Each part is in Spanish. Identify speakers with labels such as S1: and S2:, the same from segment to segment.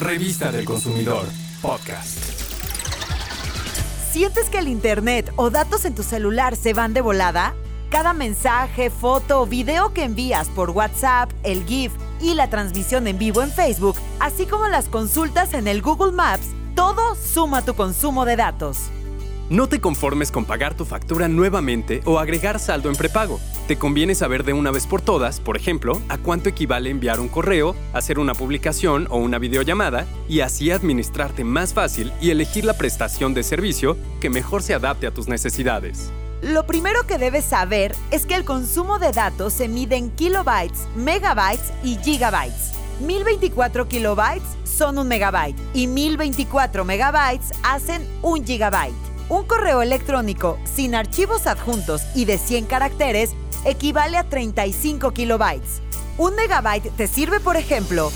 S1: Revista del Consumidor, podcast.
S2: ¿Sientes que el Internet o datos en tu celular se van de volada? Cada mensaje, foto o video que envías por WhatsApp, el GIF y la transmisión en vivo en Facebook, así como las consultas en el Google Maps, todo suma tu consumo de datos.
S3: No te conformes con pagar tu factura nuevamente o agregar saldo en prepago. Te conviene saber de una vez por todas, por ejemplo, a cuánto equivale enviar un correo, hacer una publicación o una videollamada y así administrarte más fácil y elegir la prestación de servicio que mejor se adapte a tus necesidades.
S2: Lo primero que debes saber es que el consumo de datos se mide en kilobytes, megabytes y gigabytes. 1024 kilobytes son un megabyte y 1024 megabytes hacen un gigabyte. Un correo electrónico sin archivos adjuntos y de 100 caracteres equivale a 35 kilobytes. Un megabyte te sirve, por ejemplo,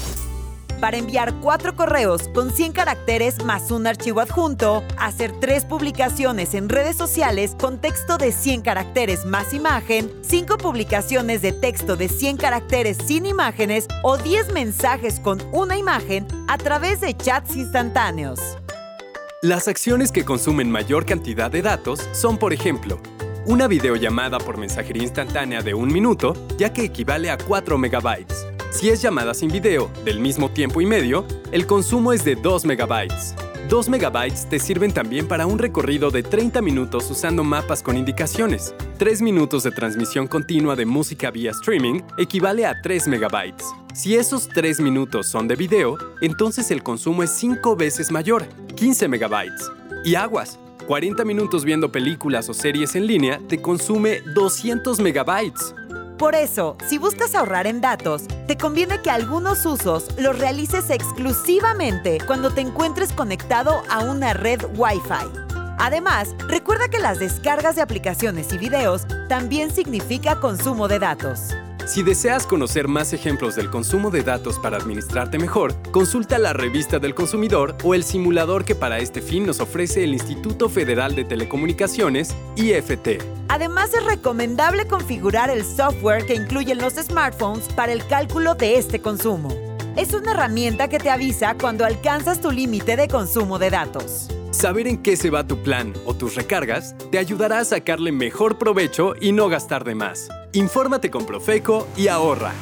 S2: para enviar cuatro correos con 100 caracteres más un archivo adjunto, hacer tres publicaciones en redes sociales con texto de 100 caracteres más imagen, cinco publicaciones de texto de 100 caracteres sin imágenes o 10 mensajes con una imagen a través de chats instantáneos.
S3: Las acciones que consumen mayor cantidad de datos son, por ejemplo, una videollamada por mensajería instantánea de un minuto, ya que equivale a 4 megabytes. Si es llamada sin video, del mismo tiempo y medio, el consumo es de 2 megabytes. 2 megabytes te sirven también para un recorrido de 30 minutos usando mapas con indicaciones. 3 minutos de transmisión continua de música vía streaming equivale a 3 megabytes. Si esos 3 minutos son de video, entonces el consumo es 5 veces mayor, 15 megabytes. Y aguas, 40 minutos viendo películas o series en línea te consume 200 megabytes.
S2: Por eso, si buscas ahorrar en datos, te conviene que algunos usos los realices exclusivamente cuando te encuentres conectado a una red Wi-Fi. Además, recuerda que las descargas de aplicaciones y videos también significa consumo de datos.
S3: Si deseas conocer más ejemplos del consumo de datos para administrarte mejor, consulta la revista del consumidor o el simulador que para este fin nos ofrece el Instituto Federal de Telecomunicaciones, IFT.
S2: Además, es recomendable configurar el software que incluyen los smartphones para el cálculo de este consumo. Es una herramienta que te avisa cuando alcanzas tu límite de consumo de datos.
S3: Saber en qué se va tu plan o tus recargas te ayudará a sacarle mejor provecho y no gastar de más. Infórmate con Profeco y ahorra.